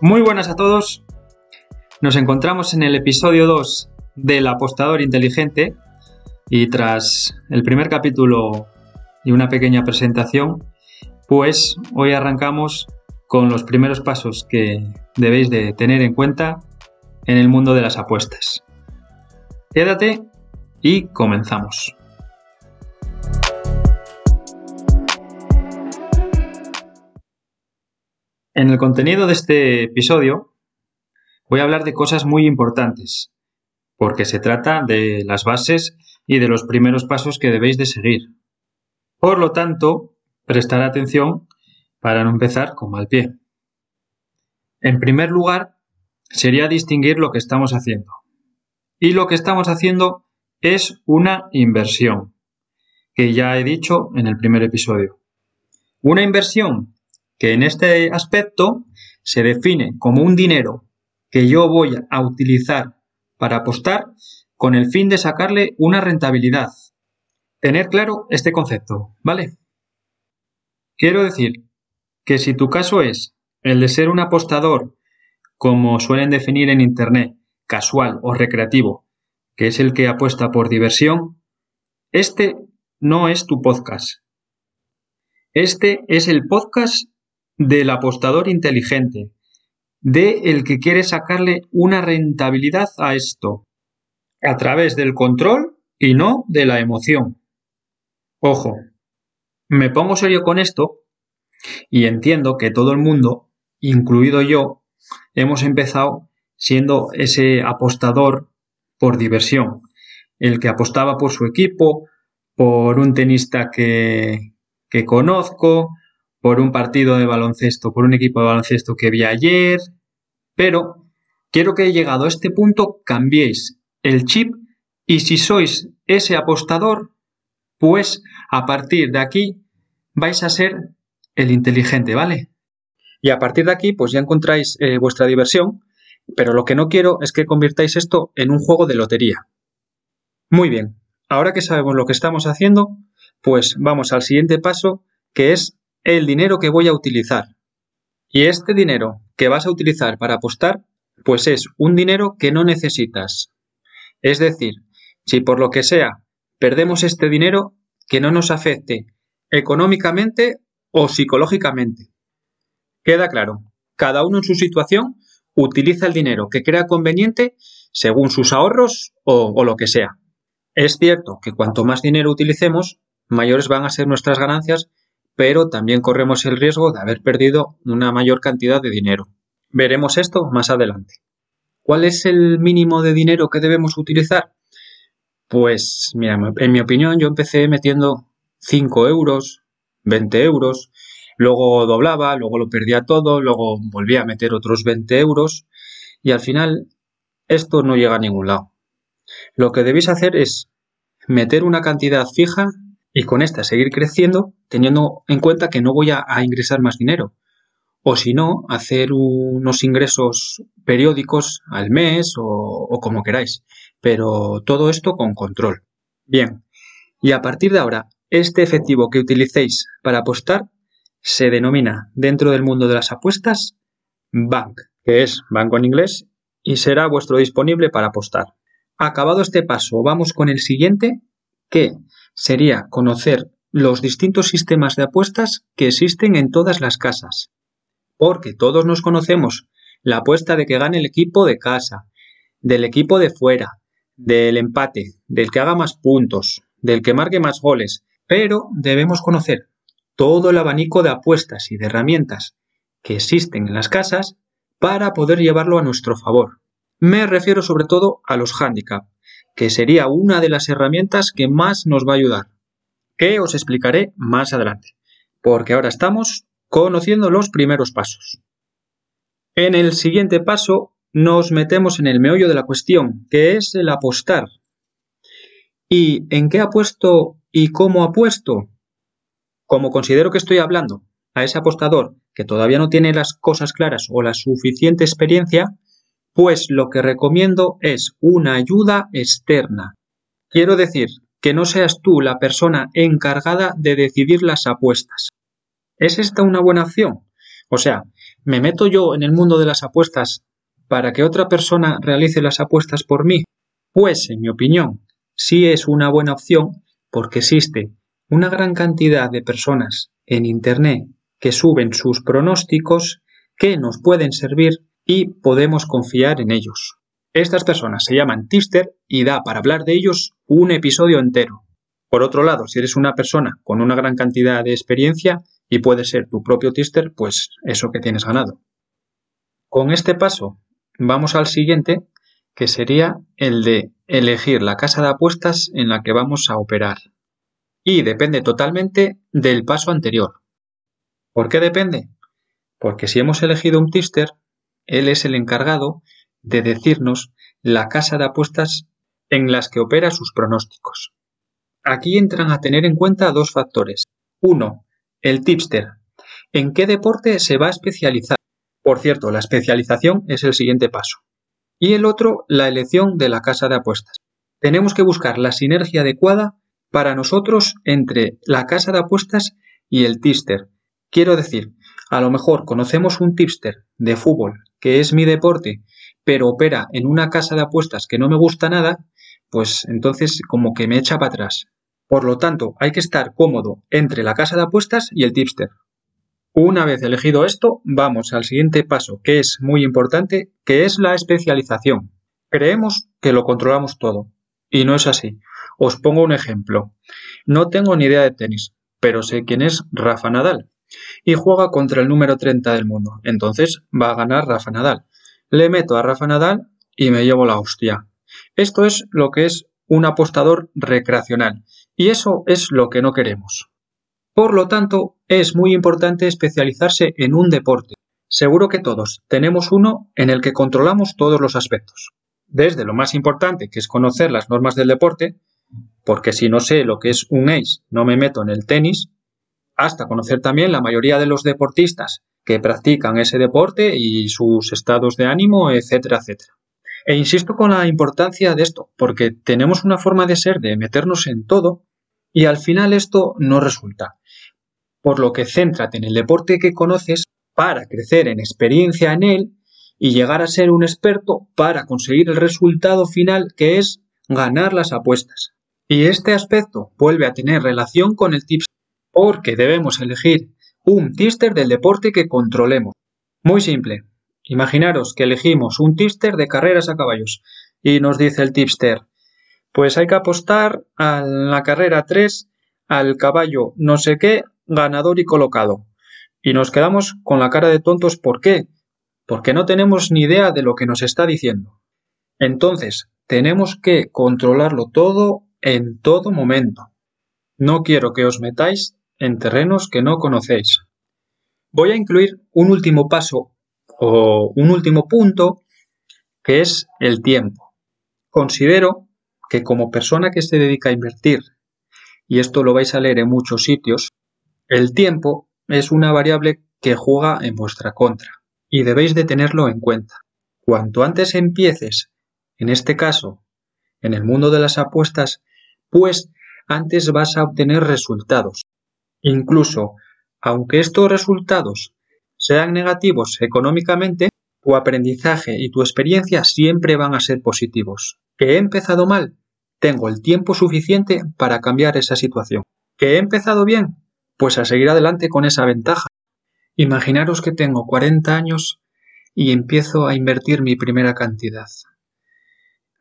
Muy buenas a todos. Nos encontramos en el episodio 2 del apostador inteligente y tras el primer capítulo y una pequeña presentación, pues hoy arrancamos con los primeros pasos que debéis de tener en cuenta en el mundo de las apuestas. Quédate y comenzamos. En el contenido de este episodio voy a hablar de cosas muy importantes, porque se trata de las bases y de los primeros pasos que debéis de seguir. Por lo tanto, prestar atención para no empezar con mal pie. En primer lugar, sería distinguir lo que estamos haciendo. Y lo que estamos haciendo es una inversión, que ya he dicho en el primer episodio. Una inversión que en este aspecto se define como un dinero que yo voy a utilizar para apostar con el fin de sacarle una rentabilidad. Tener claro este concepto, ¿vale? Quiero decir que si tu caso es el de ser un apostador, como suelen definir en Internet, casual o recreativo, que es el que apuesta por diversión, este no es tu podcast. Este es el podcast del apostador inteligente, de el que quiere sacarle una rentabilidad a esto, a través del control y no de la emoción. Ojo, me pongo serio con esto y entiendo que todo el mundo, incluido yo, hemos empezado siendo ese apostador por diversión, el que apostaba por su equipo, por un tenista que, que conozco, por un partido de baloncesto, por un equipo de baloncesto que vi ayer, pero quiero que llegado a este punto cambiéis el chip y si sois ese apostador, pues a partir de aquí vais a ser el inteligente, ¿vale? Y a partir de aquí, pues ya encontráis eh, vuestra diversión, pero lo que no quiero es que convirtáis esto en un juego de lotería. Muy bien, ahora que sabemos lo que estamos haciendo, pues vamos al siguiente paso, que es el dinero que voy a utilizar. Y este dinero que vas a utilizar para apostar, pues es un dinero que no necesitas. Es decir, si por lo que sea perdemos este dinero, que no nos afecte económicamente o psicológicamente. Queda claro, cada uno en su situación utiliza el dinero que crea conveniente según sus ahorros o, lo que sea. Es cierto que cuanto más dinero utilicemos, mayores van a ser nuestras ganancias, pero también corremos el riesgo de haber perdido una mayor cantidad de dinero. Veremos esto más adelante. ¿Cuál es el mínimo de dinero que debemos utilizar? Pues, mira, en mi opinión, yo empecé metiendo 5 euros, 20 euros, luego doblaba, luego lo perdía todo, luego volvía a meter otros 20 euros y al final esto no llega a ningún lado. Lo que debéis hacer es meter una cantidad fija y con esta seguir creciendo teniendo en cuenta que no voy a, ingresar más dinero. O si no, hacer unos ingresos periódicos al mes o, o como queráis. Pero todo esto con control. Bien. Y a partir de ahora, este efectivo que utilicéis para apostar se denomina dentro del mundo de las apuestas bank, que es banco en inglés, y será vuestro disponible para apostar. Acabado este paso, vamos con el siguiente, que sería conocer los distintos sistemas de apuestas que existen en todas las casas. Porque todos nos conocemos la apuesta de que gane el equipo de casa, del equipo de fuera, del empate, del que haga más puntos, del que marque más goles, pero debemos conocer todo el abanico de apuestas y de herramientas que existen en las casas para poder llevarlo a nuestro favor. Me refiero sobre todo a los handicap, que sería una de las herramientas que más nos va a ayudar, que os explicaré más adelante, porque ahora estamos conociendo los primeros pasos. En el siguiente paso nos metemos en el meollo de la cuestión, que es el apostar. ¿Y en qué apuesto y cómo apuesto? Como considero que estoy hablando a ese apostador que todavía no tiene las cosas claras o la suficiente experiencia, pues lo que recomiendo es una ayuda externa. Quiero decir, que no seas tú la persona encargada de decidir las apuestas. ¿Es esta una buena opción? O sea, ¿me meto yo en el mundo de las apuestas para que otra persona realice las apuestas por mí? Pues, en mi opinión, sí es una buena opción porque existe una gran cantidad de personas en Internet que suben sus pronósticos que nos pueden servir y podemos confiar en ellos. Estas personas se llaman tipster y da para hablar de ellos un episodio entero. Por otro lado, si eres una persona con una gran cantidad de experiencia y puedes ser tu propio tipster, pues eso que tienes ganado. Con este paso vamos al siguiente, que sería el de elegir la casa de apuestas en la que vamos a operar. Y depende totalmente del paso anterior. ¿Por qué depende? Porque si hemos elegido un tipster, él es el encargado de decirnos la casa de apuestas en las que opera sus pronósticos. Aquí entran a tener en cuenta dos factores. Uno, el tipster. ¿En qué deporte se va a especializar? Por cierto, la especialización es el siguiente paso. Y el otro, la elección de la casa de apuestas. Tenemos que buscar la sinergia adecuada para nosotros entre la casa de apuestas y el tipster. Quiero decir, a lo mejor conocemos un tipster de fútbol, que es mi deporte, pero opera en una casa de apuestas que no me gusta nada, pues entonces como que me echa para atrás. Por lo tanto, hay que estar cómodo entre la casa de apuestas y el tipster. Una vez elegido esto, vamos al siguiente paso, que es muy importante, que es la especialización. Creemos que lo controlamos todo, y no es así. Os pongo un ejemplo. No tengo ni idea de tenis, pero sé quién es Rafa Nadal. Y juega contra el número 30 del mundo. Entonces va a ganar Rafa Nadal. Le meto a Rafa Nadal y me llevo la hostia. Esto es lo que es un apostador recreacional. Y eso es lo que no queremos. Por lo tanto, es muy importante especializarse en un deporte. Seguro que todos tenemos uno en el que controlamos todos los aspectos. Desde lo más importante, que es conocer las normas del deporte, porque si no sé lo que es un ace, no me meto en el tenis, hasta conocer también la mayoría de los deportistas que practican ese deporte y sus estados de ánimo, etcétera, etcétera. E insisto con la importancia de esto, porque tenemos una forma de ser de meternos en todo y al final esto no resulta. Por lo que céntrate en el deporte que conoces para crecer en experiencia en él y llegar a ser un experto para conseguir el resultado final que es ganar las apuestas. Y este aspecto vuelve a tener relación con el tips porque debemos elegir un tipster del deporte que controlemos. Muy simple, Imaginaros que elegimos un tipster de carreras a caballos y nos dice el tipster, pues hay que apostar a la carrera 3 al caballo no sé qué, ganador y colocado. Y nos quedamos con la cara de tontos, ¿por qué? Porque no tenemos ni idea de lo que nos está diciendo. Entonces, tenemos que controlarlo todo en todo momento. No quiero que os metáis en terrenos que no conocéis. Voy a incluir un último paso o un último punto que es el tiempo. Considero que como persona que se dedica a invertir, y esto lo vais a leer en muchos sitios, el tiempo es una variable que juega en vuestra contra y debéis de tenerlo en cuenta. Cuanto antes empieces, en este caso, en el mundo de las apuestas, pues antes vas a obtener resultados. Incluso, aunque estos resultados sean negativos económicamente, tu aprendizaje y tu experiencia siempre van a ser positivos. ¿Que he empezado mal? Tengo el tiempo suficiente para cambiar esa situación. ¿Que he empezado bien? Pues a seguir adelante con esa ventaja. Imaginaros que tengo 40 años y empiezo a invertir mi primera cantidad.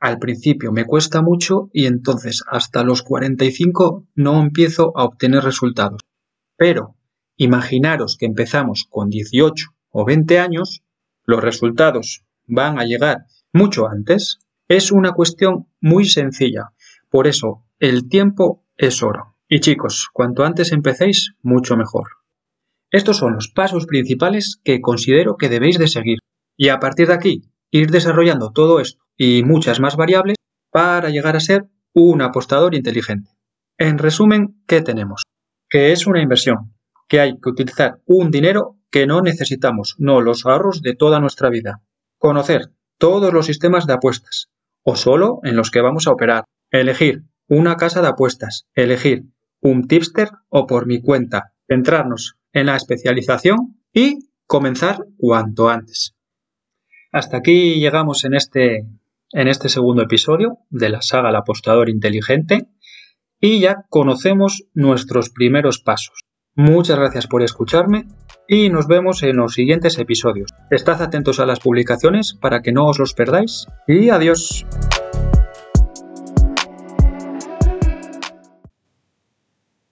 Al principio me cuesta mucho y entonces hasta los 45 no empiezo a obtener resultados. Pero Imaginaros que empezamos con 18 o 20 años, los resultados van a llegar mucho antes. Es una cuestión muy sencilla. Por eso, el tiempo es oro. Y chicos, cuanto antes empecéis, mucho mejor. Estos son los pasos principales que considero que debéis de seguir. Y a partir de aquí, ir desarrollando todo esto y muchas más variables para llegar a ser un apostador inteligente. En resumen, ¿qué tenemos? Que es una inversión, que hay que utilizar un dinero que no necesitamos, no los ahorros de toda nuestra vida. Conocer todos los sistemas de apuestas, o solo en los que vamos a operar. Elegir una casa de apuestas, elegir un tipster o por mi cuenta. Centrarnos en la especialización y comenzar cuanto antes. Hasta aquí llegamos en este, en este segundo episodio de la saga El apostador inteligente y ya conocemos nuestros primeros pasos. Muchas gracias por escucharme y nos vemos en los siguientes episodios. Estad atentos a las publicaciones para que no os los perdáis y adiós.